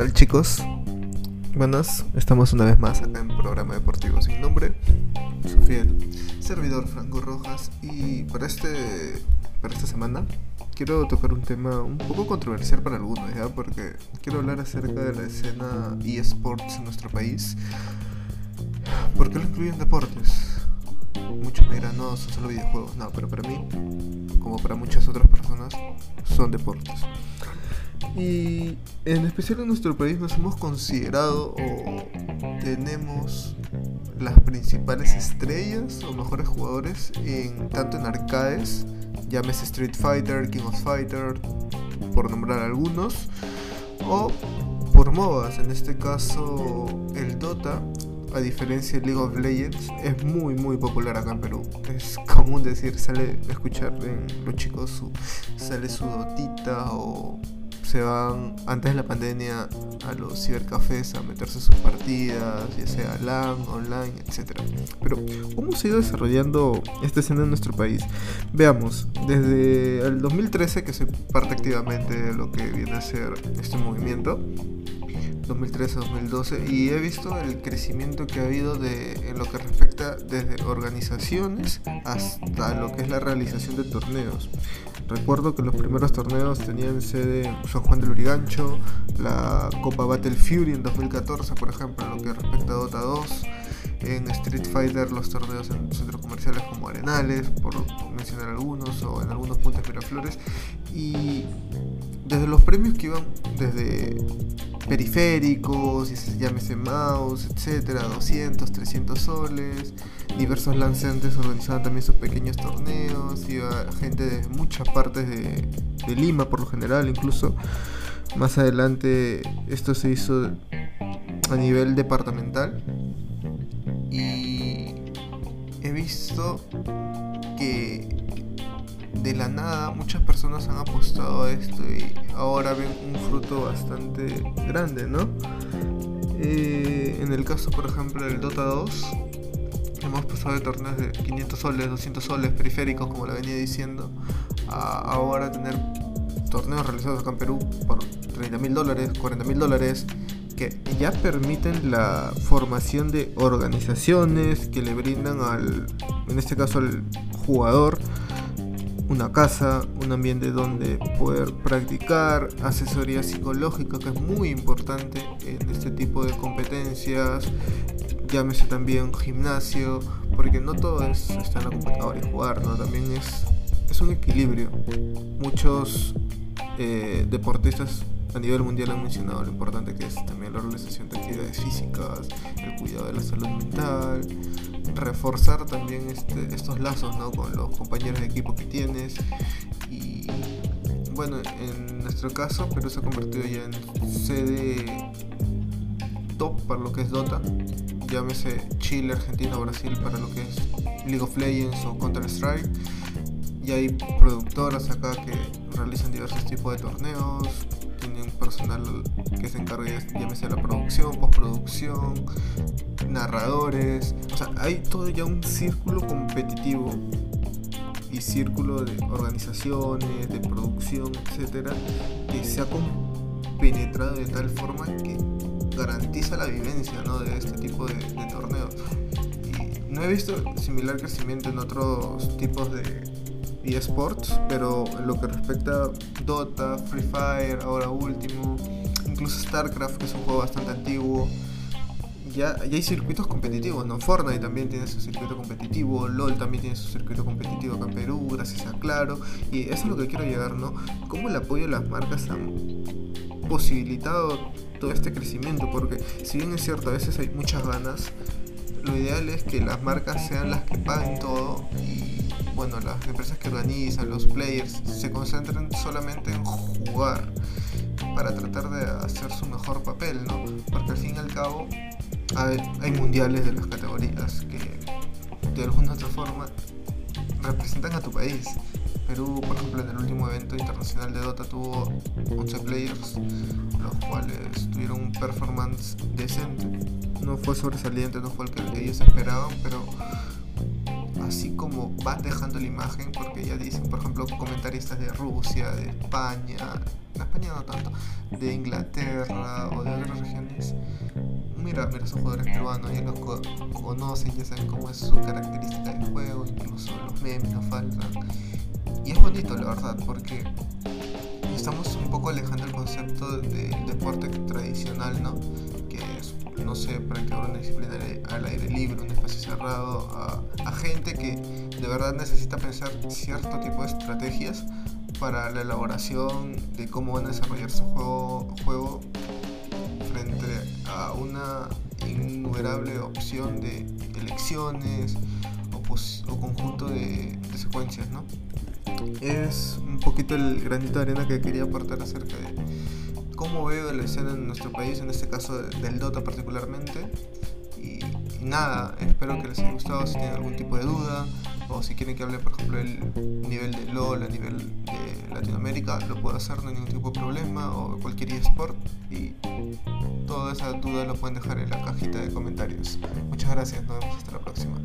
tal chicos? Buenas, estamos una vez más en Programa Deportivo Sin Nombre. Su fiel servidor Franco Rojas y para, este, para esta semana quiero tocar un tema un poco controversial para algunos, ¿ya? Porque quiero hablar acerca de la escena eSports en nuestro país. ¿Por qué lo incluyen deportes? Muchos me dirán, no, son solo videojuegos. No, pero para mí, como para muchas otras personas, son deportes. Y en especial en nuestro país nos hemos considerado o tenemos las principales estrellas o mejores jugadores en tanto en arcades, llámese Street Fighter, King of Fighter, por nombrar algunos, o por MOBAs, en este caso el Dota, a diferencia de League of Legends, es muy muy popular acá en Perú. Es común decir, sale a escuchar en los chicos su, sale su Dotita o se van antes de la pandemia a los cibercafés a meterse sus partidas, ya sea LAN, online, etc. Pero, ¿cómo se ha ido desarrollando esta escena en nuestro país? Veamos, desde el 2013 que se parte activamente de lo que viene a ser este movimiento, 2013-2012 y he visto el crecimiento que ha habido de, en lo que respecta desde organizaciones hasta lo que es la realización de torneos. Recuerdo que los primeros torneos tenían sede San Juan del Urigancho, la Copa Battle Fury en 2014, por ejemplo, en lo que respecta a Dota 2, en Street Fighter los torneos en centros comerciales como Arenales, por mencionar algunos, o en algunos puntos Miraflores, y desde los premios que iban desde periféricos, llámese mouse, etcétera, 200, 300 soles, diversos lanzantes organizaban también sus pequeños torneos, iba gente de muchas partes de Lima por lo general, incluso. Más adelante esto se hizo a nivel departamental y he visto que de la nada muchas personas han apostado a esto y ahora ven un fruto bastante grande, ¿no? Eh, en el caso, por ejemplo, del Dota 2, hemos pasado de torneos de 500 soles, 200 soles periféricos, como la venía diciendo, a ahora tener torneos realizados acá en Perú por 30 mil dólares, 40 mil dólares, que ya permiten la formación de organizaciones que le brindan al, en este caso al jugador, una casa, un ambiente donde poder practicar, asesoría psicológica que es muy importante en este tipo de competencias, llámese también gimnasio, porque no todo es estar en la computadora y jugar. También es, es un equilibrio. Muchos eh, deportistas a nivel mundial han mencionado lo importante que es también la realización de actividades físicas, el cuidado de la salud mental, reforzar también este, estos lazos ¿no? con los compañeros de equipo que tienes. Y bueno, en nuestro caso Perú se ha convertido ya en sede top para lo que es Dota, llámese Chile, Argentina o Brasil para lo que es League of Legends o Counter Strike y hay productoras acá que realizan diversos tipos de torneos, tienen personal que se encarga llámese la producción, postproducción, narradores, o sea, hay todo ya un círculo competitivo y círculo de organizaciones, de producción, etcétera, que se ha penetrado de tal forma que garantiza la vivencia ¿no? de este tipo de, de torneos. Y no he visto similar crecimiento en otros tipos de eSports, pero en lo que respecta a Dota, Free Fire, ahora último, incluso StarCraft, que es un juego bastante antiguo, ya, hay circuitos competitivos, ¿no? Fortnite también tiene su circuito competitivo, LOL también tiene su circuito competitivo acá en Perú, gracias a Claro, y eso es lo que quiero llegar, ¿no? Cómo el apoyo de las marcas han posibilitado todo este crecimiento, porque si bien es cierto, a veces hay muchas ganas, lo ideal es que las marcas sean las que paguen todo y bueno, las empresas que organizan, los players, se concentren solamente en jugar para tratar de hacer su mejor papel, ¿no? Porque al fin y al cabo hay, mundiales de las categorías que de alguna otra forma representan a tu país. Perú, por ejemplo, en el último evento internacional de Dota tuvo 11 players, los cuales tuvieron un performance decente. No fue sobresaliente, no fue el que ellos esperaban, pero así como van dejando la imagen, porque ya dicen, por ejemplo, comentaristas de Rusia, de España, España no tanto, de Inglaterra o de otras regiones, mira, mira, son jugadores peruanos, ya los conocen, ya saben cómo es su característica de juego, incluso los memes no faltan. Y es bonito, la verdad, porque estamos un poco alejando el concepto del deporte tradicional, ¿no? Que es, no sé, practicar una disciplina al aire libre, un espacio cerrado, a, gente que de verdad necesita pensar cierto tipo de estrategias para la elaboración de cómo van a desarrollar su juego, a una innumerable opción de elecciones o, conjunto de, de secuencias, ¿no? es un poquito el granito de arena que quería aportar acerca de cómo veo la escena en nuestro país, en este caso del Dota particularmente. Y, nada, espero que les haya gustado. Si tienen algún tipo de duda o si quieren que hable, por ejemplo, el nivel de LOL a nivel de Latinoamérica, lo puedo hacer, no hay ningún tipo de problema, o cualquier eSport. Y toda esa duda lo pueden dejar en la cajita de comentarios. Muchas gracias, nos vemos hasta la próxima.